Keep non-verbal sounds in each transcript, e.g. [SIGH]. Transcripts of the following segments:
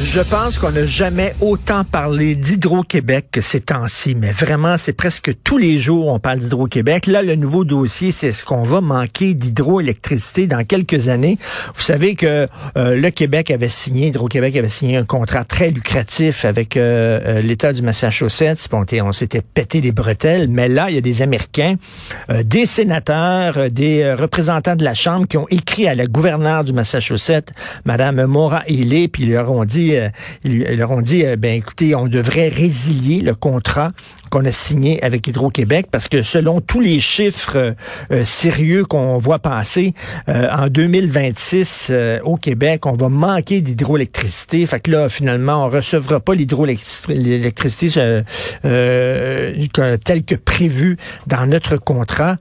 Je pense qu'on n'a jamais autant parlé d'Hydro-Québec que ces temps-ci, mais vraiment, c'est presque tous les jours on parle d'Hydro-Québec. Là, le nouveau dossier, c'est ce qu'on va manquer d'hydroélectricité dans quelques années. Vous savez que euh, le Québec avait signé, Hydro-Québec avait signé un contrat très lucratif avec euh, euh, l'État du Massachusetts. Bon, on s'était pété les bretelles, mais là, il y a des Américains, des sénateurs, des représentants de la Chambre qui ont écrit à la gouverneure du Massachusetts, Madame Maura Healy, puis ils leur ont dit euh, ils, leur ont dit, euh, ben écoutez, on devrait résilier le contrat qu'on a signé avec Hydro-Québec parce que selon tous les chiffres euh, sérieux qu'on voit passer, en 2026 au Québec, on va manquer d'hydroélectricité. Fait que là, finalement, on recevra pas l'hydroélectricité telle que prévu dans notre contrat.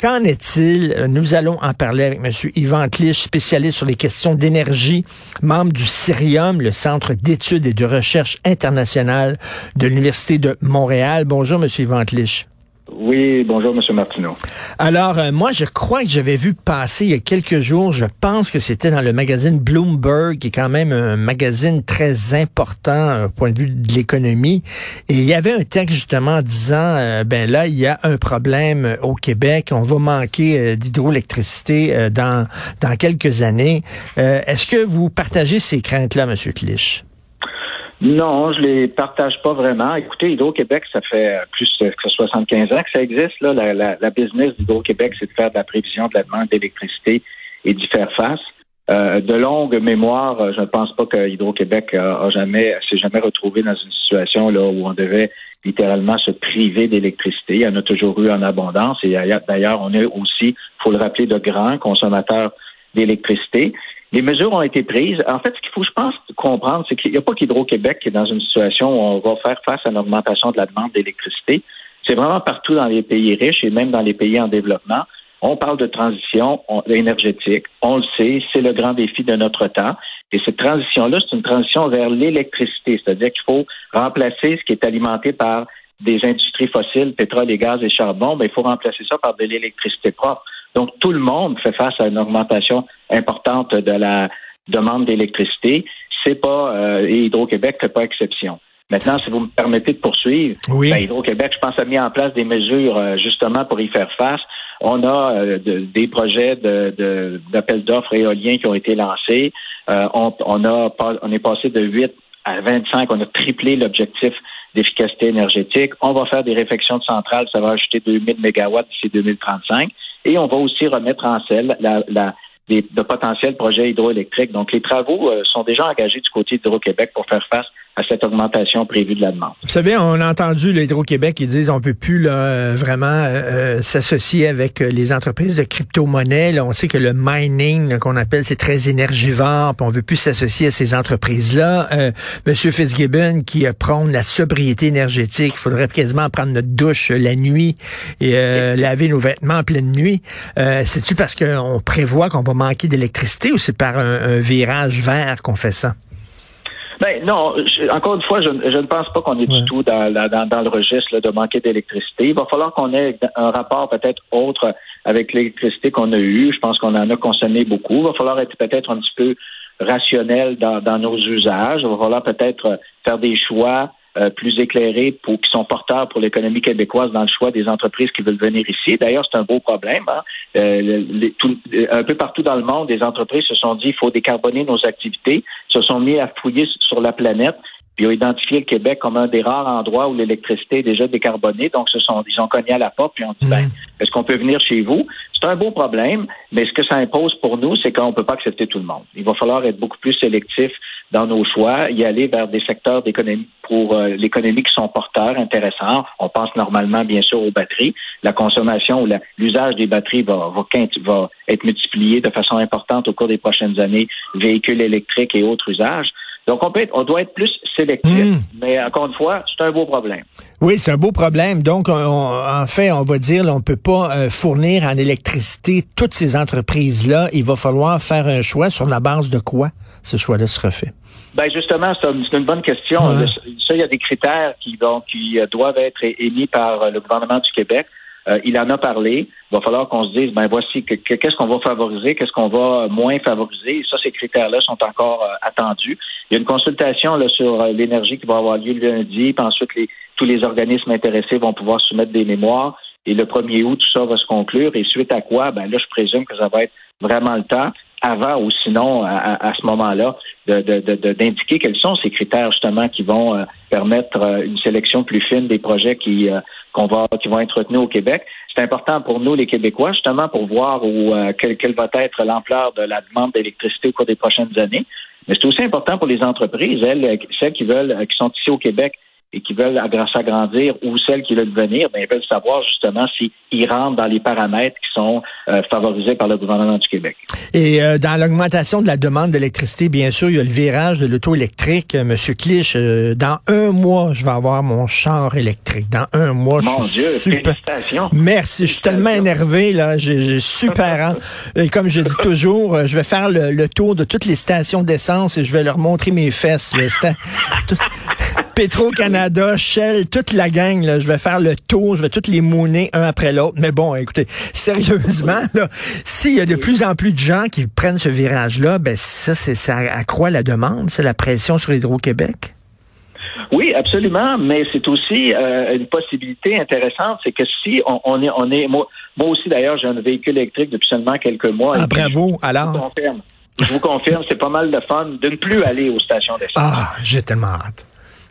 Qu'en est-il? Nous allons en parler avec M. Yvan Clich, spécialiste sur les questions d'énergie, membre du CIRIUM, le Centre d'études et de recherche internationale de l'Université de Montréal. Bonjour, M. Yvan Clich. Oui, bonjour, M. Martineau. Alors, euh, moi, je crois que j'avais vu passer il y a quelques jours, je pense que c'était dans le magazine Bloomberg, qui est quand même un magazine très important euh, au point de vue de l'économie. Et il y avait un texte justement disant, euh, ben là, il y a un problème au Québec, on va manquer d'hydroélectricité dans, dans quelques années. Est-ce que vous partagez ces craintes-là, M. Clich? Non, je les partage pas vraiment. Écoutez, Hydro-Québec, ça fait plus que 75 ans que ça existe. Là. La, la, la business d'Hydro-Québec, c'est de faire de la prévision de la demande d'électricité et d'y faire face. Euh, de longue mémoire, je ne pense pas que Hydro-Québec a, jamais s'est jamais retrouvé dans une situation là où on devait littéralement se priver d'électricité. Il y en a toujours eu en abondance et d'ailleurs, on est aussi, faut le rappeler, de grands consommateurs d'électricité. Les mesures ont été prises. En fait, ce qu'il faut, je pense, comprendre, c'est qu'il n'y a pas qu'Hydro-Québec qui est dans une situation où on va faire face à une augmentation de la demande d'électricité. C'est vraiment partout dans les pays riches et même dans les pays en développement. On parle de transition énergétique. On le sait, c'est le grand défi de notre temps. Et cette transition-là, c'est une transition vers l'électricité, c'est-à-dire qu'il faut remplacer ce qui est alimenté par des industries fossiles, pétrole et gaz et charbon, ben, il faut remplacer ça par de l'électricité propre. Donc, tout le monde fait face à une augmentation importante de la demande d'électricité. C'est pas euh, et Hydro-Québec fait pas exception. Maintenant, si vous me permettez de poursuivre, ben, Hydro-Québec, je pense, a mis en place des mesures euh, justement pour y faire face. On a euh, des projets d'appel d'offres éoliens qui ont été lancés. on, on, a, on est passé de 8 à 25. On a triplé l'objectif d'efficacité énergétique. On va faire des réflexions de centrales. Ça va ajouter 2000 mégawatts d'ici 2035. Et on va aussi remettre en selle la, de potentiels projets hydroélectriques. Donc, les travaux euh, sont déjà engagés du côté d'Hydro-Québec pour faire face à cette augmentation prévue de la demande. Vous savez, on a entendu l'Hydro-Québec, ils disent on veut plus là, euh, vraiment euh, s'associer avec les entreprises de crypto-monnaie. On sait que le mining qu'on appelle, c'est très énergivore, puis on veut plus s'associer à ces entreprises-là. Euh, Monsieur Fitzgibbon qui prône la sobriété énergétique, il faudrait quasiment prendre notre douche la nuit et laver nos vêtements en pleine nuit. C'est-tu parce qu'on prévoit qu'on va manquer d'électricité ou c'est par un virage vert qu'on fait ça? Ben non, encore une fois, je, ne pense pas qu'on est du tout dans, dans, le registre de manquer d'électricité. Il va falloir qu'on ait un rapport peut-être autre avec l'électricité qu'on a eue. Je pense qu'on en a consommé beaucoup. Il va falloir être peut-être un petit peu rationnel dans, dans nos usages. Il va falloir peut-être faire des choix euh, plus éclairés pour qui sont porteurs pour l'économie québécoise dans le choix des entreprises qui veulent venir ici. D'ailleurs, c'est un beau problème. Hein. Euh, un peu partout dans le monde, des entreprises se sont dit il faut décarboner nos activités, se sont mis à fouiller sur la planète puis ont identifié le Québec comme un des rares endroits où l'électricité est déjà décarbonée. Donc, ce sont, ils ont cogné à la porte puis ont dit, ben, mm. est-ce qu'on peut venir chez vous? C'est un beau problème, mais ce que ça impose pour nous, c'est qu'on ne peut pas accepter tout le monde. Il va falloir être beaucoup plus sélectif dans nos choix, y aller vers des secteurs d'économie pour euh, l'économie qui sont porteurs, intéressants. On pense normalement, bien sûr, aux batteries. La consommation ou l'usage des batteries va, va, va être multiplié de façon importante au cours des prochaines années, véhicules électriques et autres usages. Donc, on, peut être, on doit être plus sélectif. Hmm. Mais encore une fois, c'est un beau problème. Oui, c'est un beau problème. Donc, en fait, on va dire, on ne peut pas euh, fournir en électricité toutes ces entreprises-là. Il va falloir faire un choix sur la base de quoi ce choix-là sera fait? Ben justement, c'est une bonne question. Ça, il y a des critères qui, donc, qui doivent être émis par le gouvernement du Québec. Euh, il en a parlé. Il va falloir qu'on se dise, ben voici qu'est-ce qu'on va favoriser, qu'est-ce qu'on va moins favoriser. Et ça, ces critères-là sont encore euh, attendus. Il y a une consultation là, sur euh, l'énergie qui va avoir lieu lundi. Puis ensuite, les, tous les organismes intéressés vont pouvoir soumettre des mémoires. Et le 1er août, tout ça va se conclure. Et suite à quoi, ben là, je présume que ça va être vraiment le temps avant ou sinon à, ce moment-là d'indiquer quels sont ces critères justement qui vont permettre une sélection plus fine des projets qui qui vont être retenus au Québec. C'est important pour nous, les Québécois, justement, pour voir où, euh, quelle, va être l'ampleur de la demande d'électricité au cours des prochaines années. Mais c'est aussi important pour les entreprises, elles, celles qui veulent, qui sont ici au Québec, et qui veulent s'agrandir ou celles qui veulent venir, ben, ils veulent savoir justement s'ils rentrent dans les paramètres qui sont euh, favorisés par le gouvernement du Québec. Et euh, dans l'augmentation de la demande d'électricité, bien sûr, il y a le virage de l'auto électrique. Euh, Monsieur Clich, dans un mois, je vais avoir mon char électrique. Dans un mois, Mon je suis Dieu, super... félicitations. Merci, je suis tellement énervé là, j'ai super [LAUGHS] Et comme je dis toujours, je vais faire le, tour de toutes les stations d'essence et je vais leur montrer mes fesses. Petro-Canada, Shell, toute la gang, là, je vais faire le tour, je vais toutes les mouner un après l'autre. Mais bon, écoutez, sérieusement, là, s'il y a de plus en plus de gens qui prennent ce virage-là, ben ça, c'est ça accroît la demande, c'est la pression sur Hydro-Québec? Oui, absolument, mais c'est aussi euh, une possibilité intéressante, c'est que si on, est, on est, moi, moi aussi d'ailleurs, j'ai un véhicule électrique depuis seulement quelques mois. Ah, bravo, je, alors. Je vous confirme, je vous confirme, c'est pas mal de fun de ne plus aller aux stations d'essence. Ah, j'ai tellement hâte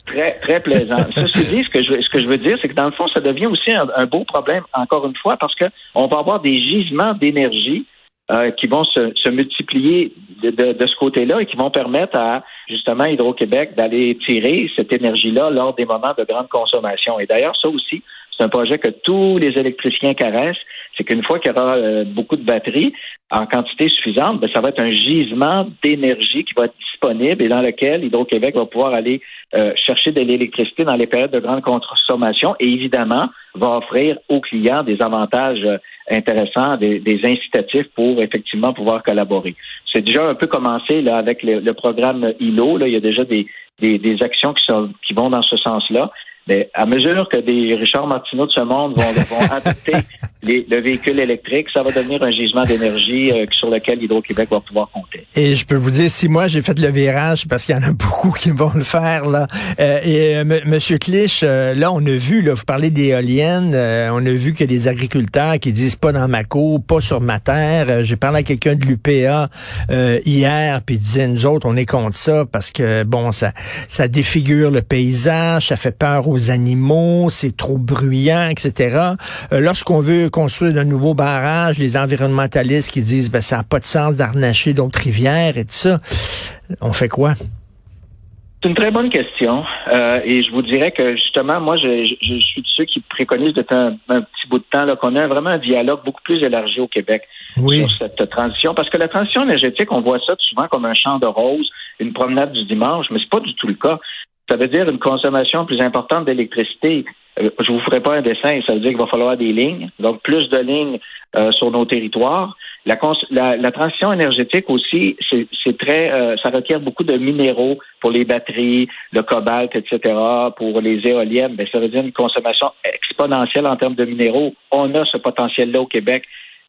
très, très plaisant. [LAUGHS] Ceci dit, ce que je, ce que je veux dire, c'est que dans le fond, ça devient aussi un, beau problème, encore une fois, parce qu'on va avoir des gisements d'énergie euh, qui vont se, se multiplier de, de, de, ce côté-là et qui vont permettre à justement Hydro-Québec d'aller tirer cette énergie-là lors des moments de grande consommation. Et d'ailleurs, ça aussi, c'est un projet que tous les électriciens caressent. C'est qu'une fois qu'il y aura euh, beaucoup de batteries en quantité suffisante, ben, ça va être un gisement d'énergie qui va être disponible et dans lequel Hydro-Québec va pouvoir aller euh, chercher de l'électricité dans les périodes de grande consommation et évidemment va offrir aux clients des avantages euh, intéressants, des, incitatifs pour effectivement pouvoir collaborer. C'est déjà un peu commencé là avec le, programme ILO. Là, il y a déjà des, des, actions qui, sont, qui vont dans ce sens-là. Mais à mesure que des Richard Martineau de ce monde vont, [LAUGHS] vont adopter le véhicule électrique, ça va devenir un gisement d'énergie euh, sur lequel Hydro-Québec va pouvoir compter. Et je peux vous dire, si moi j'ai fait le virage, parce qu'il y en a [LAUGHS] beaucoup qui vont le faire là. Euh, et euh, Monsieur Clich, euh, là on a vu, là, vous parlez d'éoliennes, on a vu que des agriculteurs qui disent pas dans ma cour, pas sur ma terre. j'ai parlé à quelqu'un de l'UPA hier, puis il disait nous autres on est contre ça parce que bon ça ça défigure le paysage, ça fait peur aux animaux, c'est trop bruyant, etc. Lorsqu'on veut construire de nouveaux barrages, les environnementalistes qui disent ben ça n'a pas de sens d'arnacher d'autres rivières et tout ça. On fait quoi? C'est une très bonne question. Euh, et je vous dirais que justement, moi, je, suis de ceux qui préconisent depuis un, petit bout de temps qu'on ait vraiment un dialogue beaucoup plus élargi au Québec sur cette transition. Parce que la transition énergétique, on voit ça souvent comme un champ de roses, une promenade du dimanche, mais c'est pas du tout le cas. Ça veut dire une consommation plus importante d'électricité. Euh, je vous ferai pas un dessin, ça veut dire qu'il va falloir des lignes, donc plus de lignes euh, sur nos territoires. La, la, transition énergétique aussi, c'est très, euh, ça requiert beaucoup de minéraux pour les batteries, le cobalt, etc. Pour les éoliennes, ben, ça veut dire une consommation exponentielle en termes de minéraux. On a ce potentiel-là au Québec.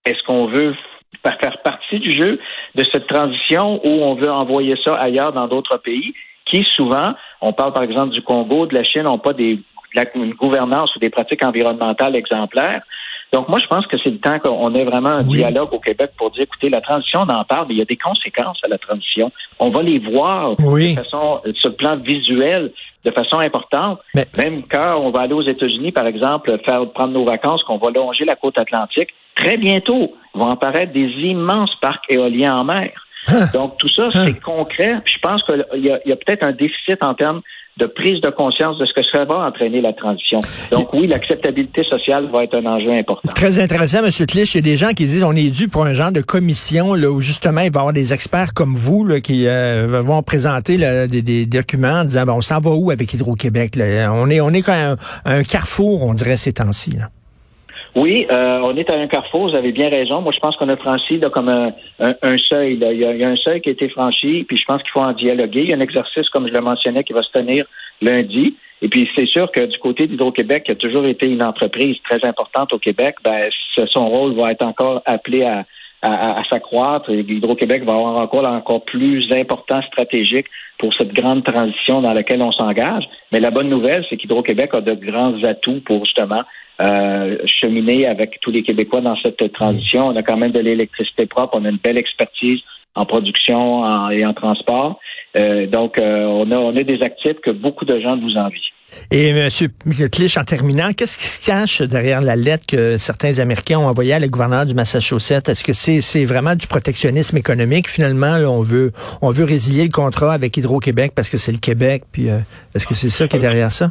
Est-ce qu'on veut faire partie du jeu de cette transition ou on veut envoyer ça ailleurs dans d'autres pays? Qui souvent, on parle par exemple du Congo, de la Chine, n'ont pas des, une gouvernance ou des pratiques environnementales exemplaires. Donc, moi, je pense que c'est le temps qu'on ait vraiment un dialogue au Québec pour dire, écoutez, la transition, on en parle, mais il y a des conséquences à la transition. On va les voir de façon, sur le plan visuel, de façon importante. Même quand on va aller aux États-Unis, par exemple, faire prendre nos vacances, qu'on va longer la côte atlantique, très bientôt vont apparaître des immenses parcs éoliens en mer. [LAUGHS] Donc, tout ça, c'est hein? concret. je pense qu'il y a, peut-être un déficit en termes de prise de conscience de ce que ça va entraîner la transition. Donc oui, l'acceptabilité sociale va être un enjeu important. Très intéressant, M. Clich. Il y a des gens qui disent on est dû pour un genre de commission là, où justement il va y avoir des experts comme vous là, qui euh, vont présenter des, documents en disant bon, on s'en va où avec Hydro-Québec? On est on est quand même un, un carrefour, on dirait ces temps-ci. Oui, euh, on est à un carrefour, vous avez bien raison. Moi, je pense qu'on a franchi comme un, seuil. Il, y a, un seuil qui a été franchi, puis je pense qu'il faut en dialoguer. Il y a un exercice, comme je le mentionnais, qui va se tenir lundi. Et puis, c'est sûr que du côté d'Hydro-Québec, qui a toujours été une entreprise très importante au Québec, ben, son rôle va être encore appelé à, à, s'accroître. Hydro-Québec va avoir encore encore plus important stratégique pour cette grande transition dans laquelle on s'engage. Mais la bonne nouvelle, c'est qu'Hydro-Québec a de grands atouts pour justement euh, cheminer avec tous les Québécois dans cette transition. On a quand même de l'électricité propre, on a une belle expertise en production et en transport. Euh, donc, euh, on, a, on a des actifs que beaucoup de gens nous envient. Et M. Clich, en terminant, qu'est-ce qui se cache derrière la lettre que certains Américains ont envoyée à le gouverneur du Massachusetts? Est-ce que c'est vraiment du protectionnisme économique? Finalement, on veut on veut résilier le contrat avec Hydro-Québec parce que c'est le Québec. Puis euh, est-ce que c'est ça qui est derrière ça?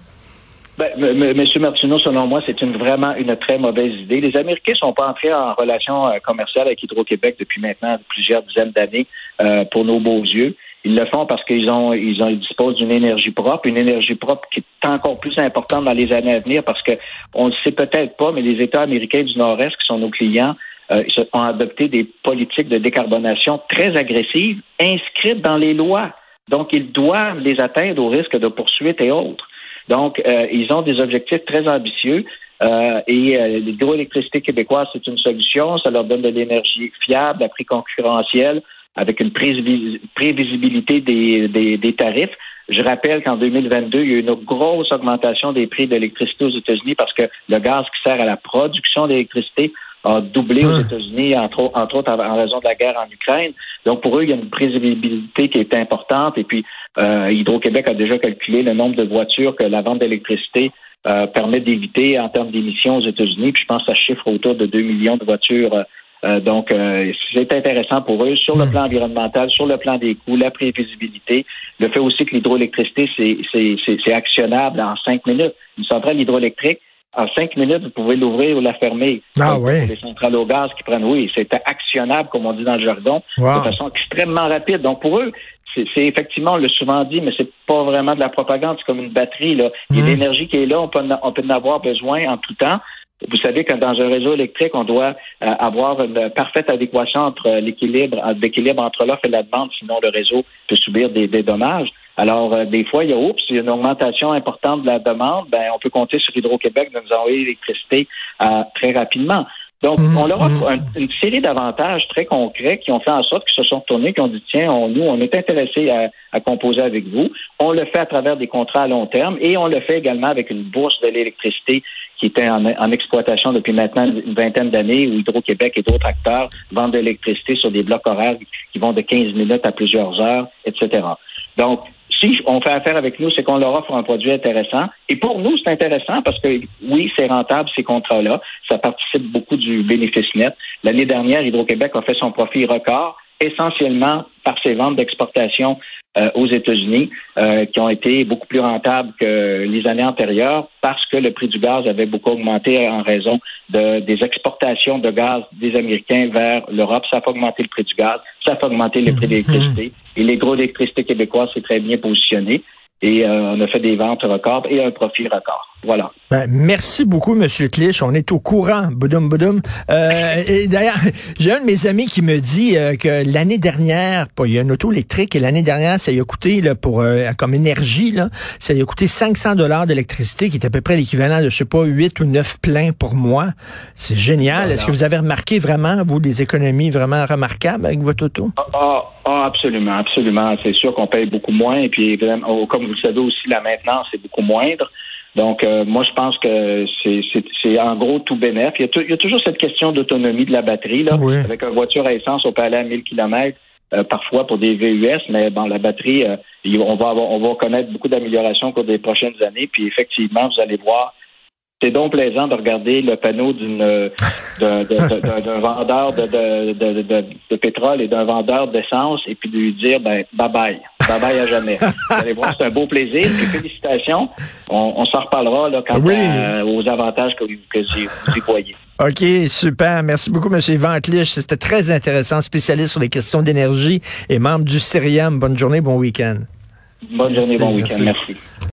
Ben, M. Martineau, selon moi, c'est une, vraiment une très mauvaise idée. Les Américains sont pas entrés en relation euh, commerciale avec Hydro-Québec depuis maintenant plusieurs dizaines d'années euh, pour nos beaux yeux. Ils le font parce qu'ils ont, ils ont, ils disposent d'une énergie propre, une énergie propre qui est encore plus importante dans les années à venir parce que on ne sait peut-être pas, mais les États américains du Nord-Est, qui sont nos clients, euh, ont adopté des politiques de décarbonation très agressives, inscrites dans les lois. Donc, ils doivent les atteindre au risque de poursuites et autres. Donc, euh, ils ont des objectifs très ambitieux. Euh, et euh, l'hydroélectricité québécoise, c'est une solution. Ça leur donne de l'énergie fiable à prix concurrentiel, avec une prévisibilité des, des, des tarifs. Je rappelle qu'en 2022, il y a eu une grosse augmentation des prix de l'électricité aux États-Unis parce que le gaz qui sert à la production d'électricité a doublé aux États-Unis, entre, entre, autres en raison de la guerre en Ukraine. Donc, pour eux, il y a une prévisibilité qui est importante. Et puis, euh, Hydro-Québec a déjà calculé le nombre de voitures que la vente d'électricité euh, permet d'éviter en termes d'émissions aux États-Unis. Puis, je pense que ça chiffre autour de 2 millions de voitures euh, donc, euh, c'est intéressant pour eux sur le hmm. plan environnemental, sur le plan des coûts, la prévisibilité, le fait aussi que l'hydroélectricité, c'est actionnable en cinq minutes. Une centrale hydroélectrique, en cinq minutes, vous pouvez l'ouvrir ou la fermer. Ah oui. Les centrales au gaz qui prennent, oui, c'est actionnable, comme on dit dans le jargon, de façon extrêmement rapide. Donc, pour eux, c'est effectivement, on l'a souvent dit, mais c'est pas vraiment de la propagande, c'est comme une batterie. Là. Il y a hmm. l'énergie qui est là, on peut, on peut en avoir besoin en tout temps. Vous savez que dans un réseau électrique, on doit euh, avoir une parfaite adéquation entre l'équilibre, l'équilibre entre l'offre et la demande, sinon le réseau peut subir des, dommages. Alors, euh, des fois, il y a oups, il y a une augmentation importante de la demande, ben, on peut compter sur Hydro-Québec de nous envoyer l'électricité euh, très rapidement. Donc, mhm. on leur offre mhm. une série d'avantages très concrets qui ont fait en sorte qu'ils se sont tournés, qui ont dit, tiens, on, nous, on est intéressés à, à, composer avec vous. On le fait à travers des contrats à long terme et on le fait également avec une bourse de l'électricité qui était en, en, exploitation depuis maintenant une vingtaine d'années, où Hydro-Québec et d'autres acteurs vendent de l'électricité sur des blocs horaires qui vont de 15 minutes à plusieurs heures, etc. Donc, si on fait affaire avec nous, c'est qu'on leur offre un produit intéressant. Et pour nous, c'est intéressant parce que oui, c'est rentable ces contrats-là. Ça participe beaucoup du bénéfice net. L'année dernière, Hydro-Québec a fait son profit record essentiellement par ses ventes d'exportation euh, aux États-Unis, euh, qui ont été beaucoup plus rentables que les années antérieures parce que le prix du gaz avait beaucoup augmenté en raison de, des exportations de gaz des Américains vers l'Europe. Ça a fait augmenter le prix du gaz, ça a fait augmenter le prix de l'électricité. Et les gros d'électricité québécois s'est très bien positionné. Et euh, on a fait des ventes records et un profit record. Voilà. Ben, merci beaucoup, Monsieur Clich. On est au courant. Boudum, boudum. Euh, et d'ailleurs, [LAUGHS] j'ai un de mes amis qui me dit euh, que l'année dernière, il y a un auto électrique et l'année dernière, ça y a coûté là, pour euh, comme énergie, là, ça y a coûté 500 dollars d'électricité, qui est à peu près l'équivalent de, je sais pas, 8 ou 9 pleins pour moi. C'est génial. Est-ce que vous avez remarqué vraiment, vous, des économies vraiment remarquables avec votre auto? Ah, ah, ah absolument, absolument. C'est sûr qu'on paye beaucoup moins. Et puis, oh, comme vous le savez aussi, la maintenance est beaucoup moindre. Donc, euh, moi, je pense que c'est en gros tout bénéf. Il y, a toujours cette question d'autonomie de la batterie. Là. Avec une voiture à essence, on peut aller à 1000 km euh, parfois pour des VUS, mais bon, la batterie, euh, on va on va connaître beaucoup d'améliorations au cours des prochaines années. Puis effectivement, vous allez voir c'est donc plaisant de regarder le panneau d'une [LAUGHS] d'un vendeur de, de, de, de, pétrole et d'un vendeur d'essence et puis de lui dire ben bye bye. Bye bye à jamais. [LAUGHS] Vous allez voir, c'est un beau plaisir. félicitations. On, on s'en reparlera là, quand aux avantages que, que vous y voyez. OK, super. Merci beaucoup, M. Yvan C'était très intéressant, spécialiste sur les questions d'énergie et membre du CERIAM. Bonne journée, bon week-end. Bonne journée, bon week-end. Merci.